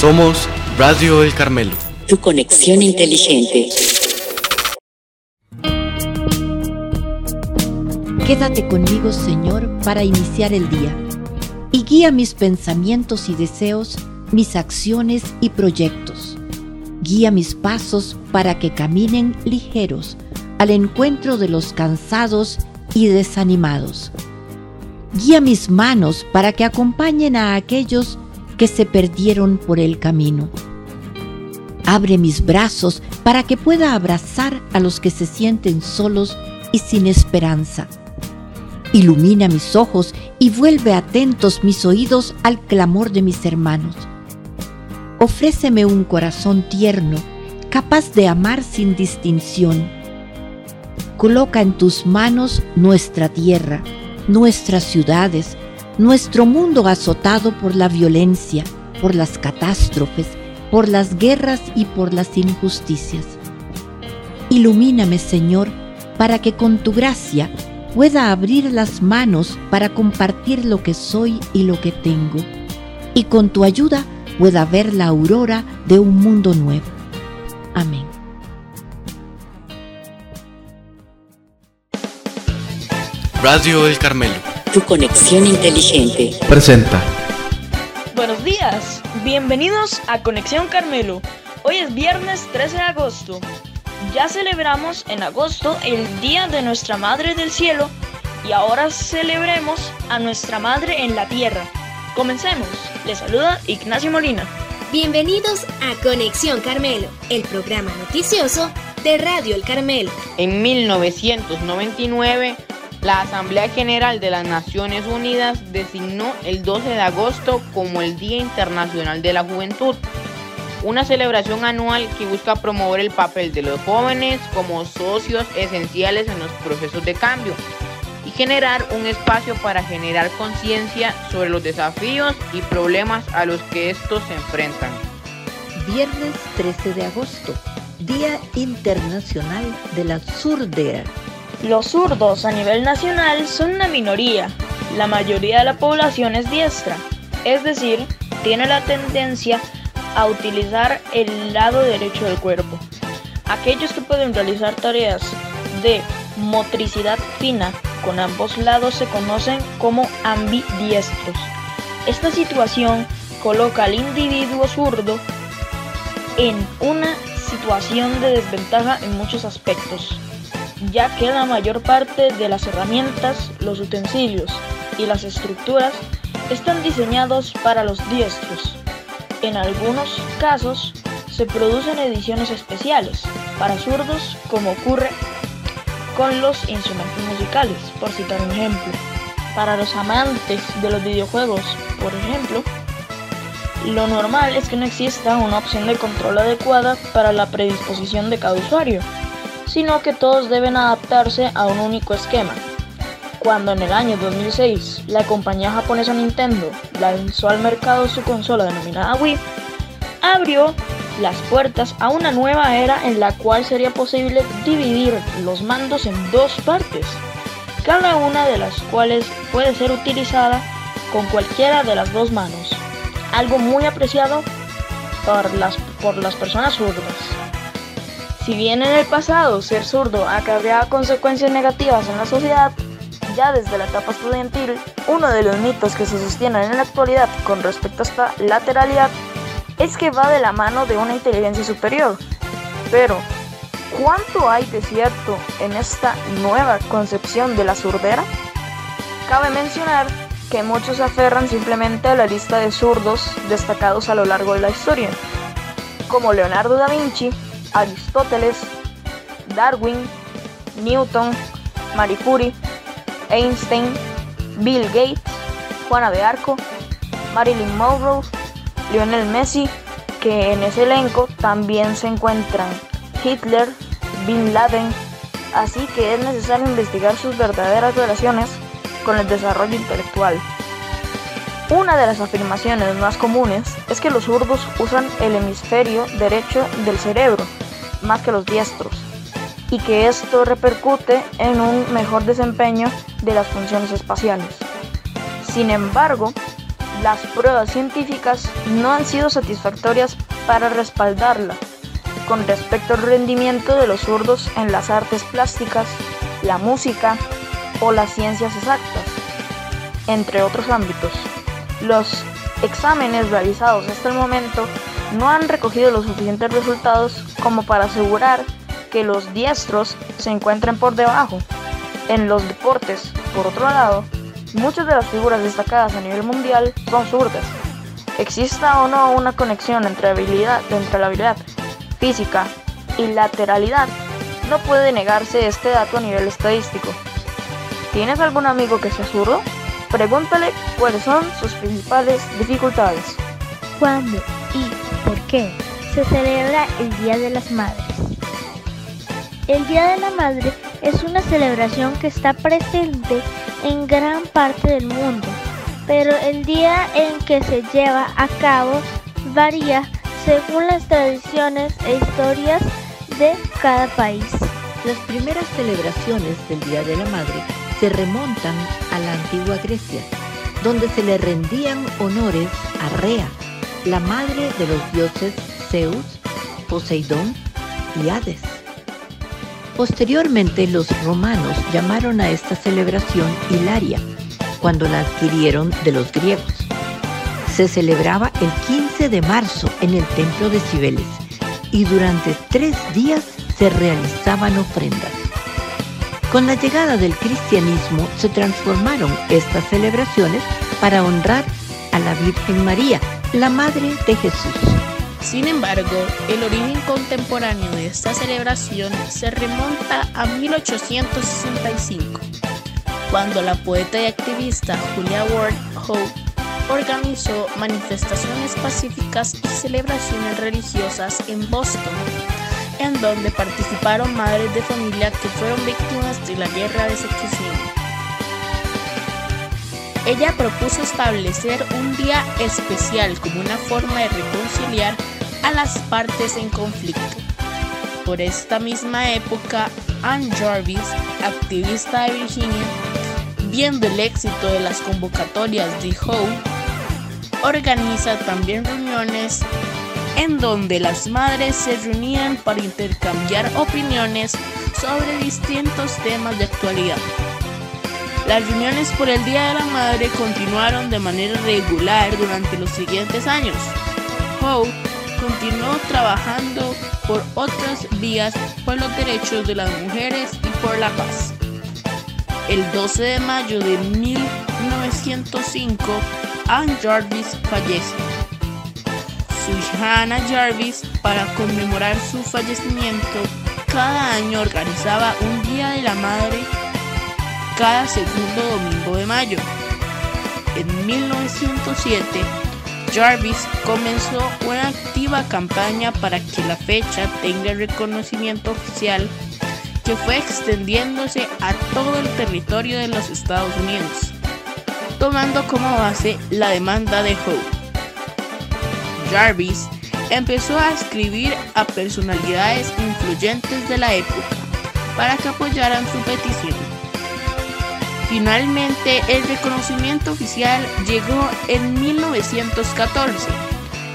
Somos Radio El Carmelo. Tu conexión inteligente. Quédate conmigo, Señor, para iniciar el día. Y guía mis pensamientos y deseos, mis acciones y proyectos. Guía mis pasos para que caminen ligeros al encuentro de los cansados y desanimados. Guía mis manos para que acompañen a aquellos que se perdieron por el camino. Abre mis brazos para que pueda abrazar a los que se sienten solos y sin esperanza. Ilumina mis ojos y vuelve atentos mis oídos al clamor de mis hermanos. Ofréceme un corazón tierno, capaz de amar sin distinción. Coloca en tus manos nuestra tierra, nuestras ciudades, nuestro mundo azotado por la violencia, por las catástrofes, por las guerras y por las injusticias. Ilumíname, Señor, para que con tu gracia pueda abrir las manos para compartir lo que soy y lo que tengo, y con tu ayuda pueda ver la aurora de un mundo nuevo. Amén. Radio El Carmelo. Tu conexión inteligente. Presenta. Buenos días, bienvenidos a Conexión Carmelo. Hoy es viernes 13 de agosto. Ya celebramos en agosto el Día de Nuestra Madre del Cielo y ahora celebremos a Nuestra Madre en la Tierra. Comencemos. Les saluda Ignacio Molina. Bienvenidos a Conexión Carmelo, el programa noticioso de Radio El Carmelo. En 1999, la Asamblea General de las Naciones Unidas designó el 12 de agosto como el Día Internacional de la Juventud, una celebración anual que busca promover el papel de los jóvenes como socios esenciales en los procesos de cambio y generar un espacio para generar conciencia sobre los desafíos y problemas a los que estos se enfrentan. Viernes 13 de agosto, Día Internacional de la Surdera. Los zurdos a nivel nacional son una minoría. La mayoría de la población es diestra, es decir, tiene la tendencia a utilizar el lado derecho del cuerpo. Aquellos que pueden realizar tareas de motricidad fina con ambos lados se conocen como ambidiestros. Esta situación coloca al individuo zurdo en una situación de desventaja en muchos aspectos, ya que la mayor parte de las herramientas, los utensilios y las estructuras están diseñados para los diestros. En algunos casos se producen ediciones especiales para zurdos como ocurre con los instrumentos musicales, por citar un ejemplo. Para los amantes de los videojuegos, por ejemplo, lo normal es que no exista una opción de control adecuada para la predisposición de cada usuario, sino que todos deben adaptarse a un único esquema. Cuando en el año 2006 la compañía japonesa Nintendo lanzó al mercado su consola denominada Wii, abrió las puertas a una nueva era en la cual sería posible dividir los mandos en dos partes, cada una de las cuales puede ser utilizada con cualquiera de las dos manos, algo muy apreciado por las, por las personas zurdas. Si bien en el pasado ser zurdo acarreaba consecuencias negativas en la sociedad, ya desde la etapa estudiantil, uno de los mitos que se sostienen en la actualidad con respecto a esta lateralidad es que va de la mano de una inteligencia superior. Pero, ¿cuánto hay de cierto en esta nueva concepción de la surdera? Cabe mencionar que muchos aferran simplemente a la lista de zurdos destacados a lo largo de la historia, como Leonardo da Vinci, Aristóteles, Darwin, Newton, Marie Curie, Einstein, Bill Gates, Juana de Arco, Marilyn Monroe, Lionel Messi, que en ese elenco también se encuentran Hitler, Bin Laden, así que es necesario investigar sus verdaderas relaciones con el desarrollo intelectual. Una de las afirmaciones más comunes es que los zurdos usan el hemisferio derecho del cerebro más que los diestros y que esto repercute en un mejor desempeño de las funciones espaciales. Sin embargo, las pruebas científicas no han sido satisfactorias para respaldarla con respecto al rendimiento de los zurdos en las artes plásticas, la música o las ciencias exactas, entre otros ámbitos. Los exámenes realizados hasta el momento no han recogido los suficientes resultados como para asegurar que los diestros se encuentren por debajo. En los deportes, por otro lado, muchas de las figuras destacadas a nivel mundial son zurdas. Exista o no una conexión entre, habilidad, entre la habilidad física y lateralidad, no puede negarse este dato a nivel estadístico. ¿Tienes algún amigo que sea zurdo? Pregúntale cuáles son sus principales dificultades. ¿Cuándo y por qué se celebra el Día de las Madres? El Día de la Madre es una celebración que está presente en gran parte del mundo, pero el día en que se lleva a cabo varía según las tradiciones e historias de cada país. Las primeras celebraciones del Día de la Madre se remontan a la antigua Grecia, donde se le rendían honores a Rea, la madre de los dioses Zeus, Poseidón y Hades. Posteriormente los romanos llamaron a esta celebración Hilaria, cuando la adquirieron de los griegos. Se celebraba el 15 de marzo en el templo de Cibeles y durante tres días se realizaban ofrendas. Con la llegada del cristianismo se transformaron estas celebraciones para honrar a la Virgen María, la Madre de Jesús. Sin embargo, el origen contemporáneo de esta celebración se remonta a 1865, cuando la poeta y activista Julia Ward Howe organizó manifestaciones pacíficas y celebraciones religiosas en Boston, en donde participaron madres de familia que fueron víctimas de la guerra de secesión. Ella propuso establecer un día especial como una forma de reconciliar a las partes en conflicto. Por esta misma época, Anne Jarvis, activista de Virginia, viendo el éxito de las convocatorias de Howe, organiza también reuniones en donde las madres se reunían para intercambiar opiniones sobre distintos temas de actualidad. Las reuniones por el Día de la Madre continuaron de manera regular durante los siguientes años. Howe continuó trabajando por otras vías por los derechos de las mujeres y por la paz. El 12 de mayo de 1905, Anne Jarvis fallece. Su hija Anna Jarvis, para conmemorar su fallecimiento, cada año organizaba un Día de la Madre cada segundo domingo de mayo. En 1907, Jarvis comenzó una activa campaña para que la fecha tenga reconocimiento oficial que fue extendiéndose a todo el territorio de los Estados Unidos, tomando como base la demanda de Howe. Jarvis empezó a escribir a personalidades influyentes de la época para que apoyaran su petición. Finalmente, el reconocimiento oficial llegó en 1914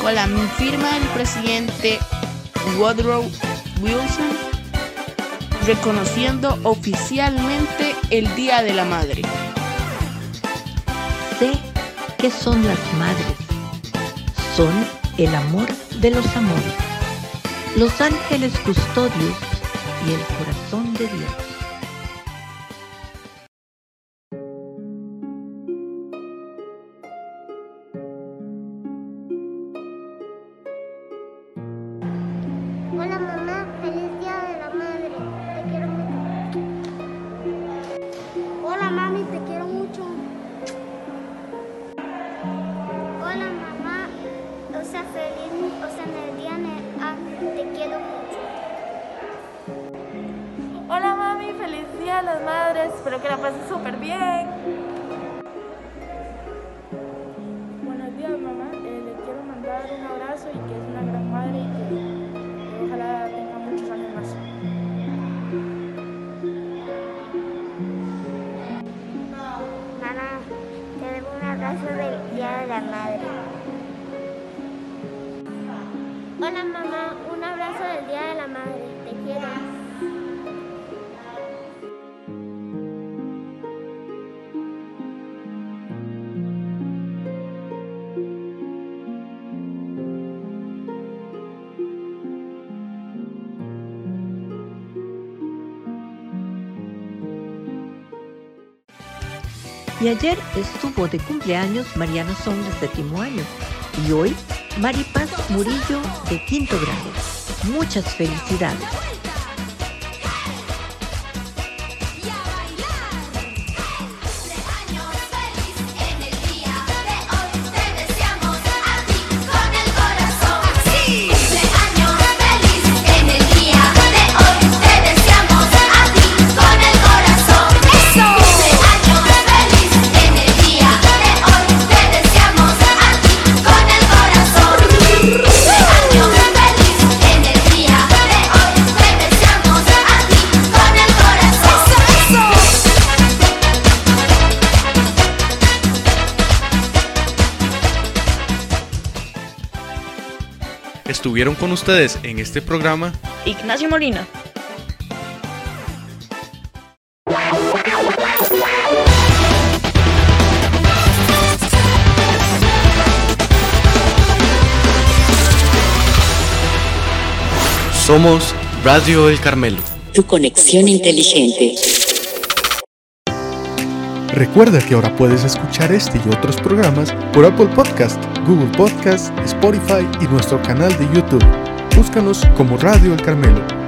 con la firma del presidente Woodrow Wilson reconociendo oficialmente el Día de la Madre. Sé que son las madres, son el amor de los amores, los ángeles custodios y el corazón de Dios. espero que la pases súper bien. Buenos días mamá, eh, le quiero mandar un abrazo y que es una gran madre y que eh, ojalá tenga muchos años más. Mamá, te debo un abrazo del Día de la Madre. Hola mamá, un abrazo del Día de la Madre, te quiero. Y ayer estuvo de cumpleaños Mariana Son de séptimo año. Y hoy Maripaz Murillo de quinto grado. Muchas felicidades. Estuvieron con ustedes en este programa Ignacio Molina. Somos Radio El Carmelo. Tu conexión inteligente. Recuerda que ahora puedes escuchar este y otros programas por Apple Podcast, Google Podcast, Spotify y nuestro canal de YouTube. Búscanos como Radio El Carmelo.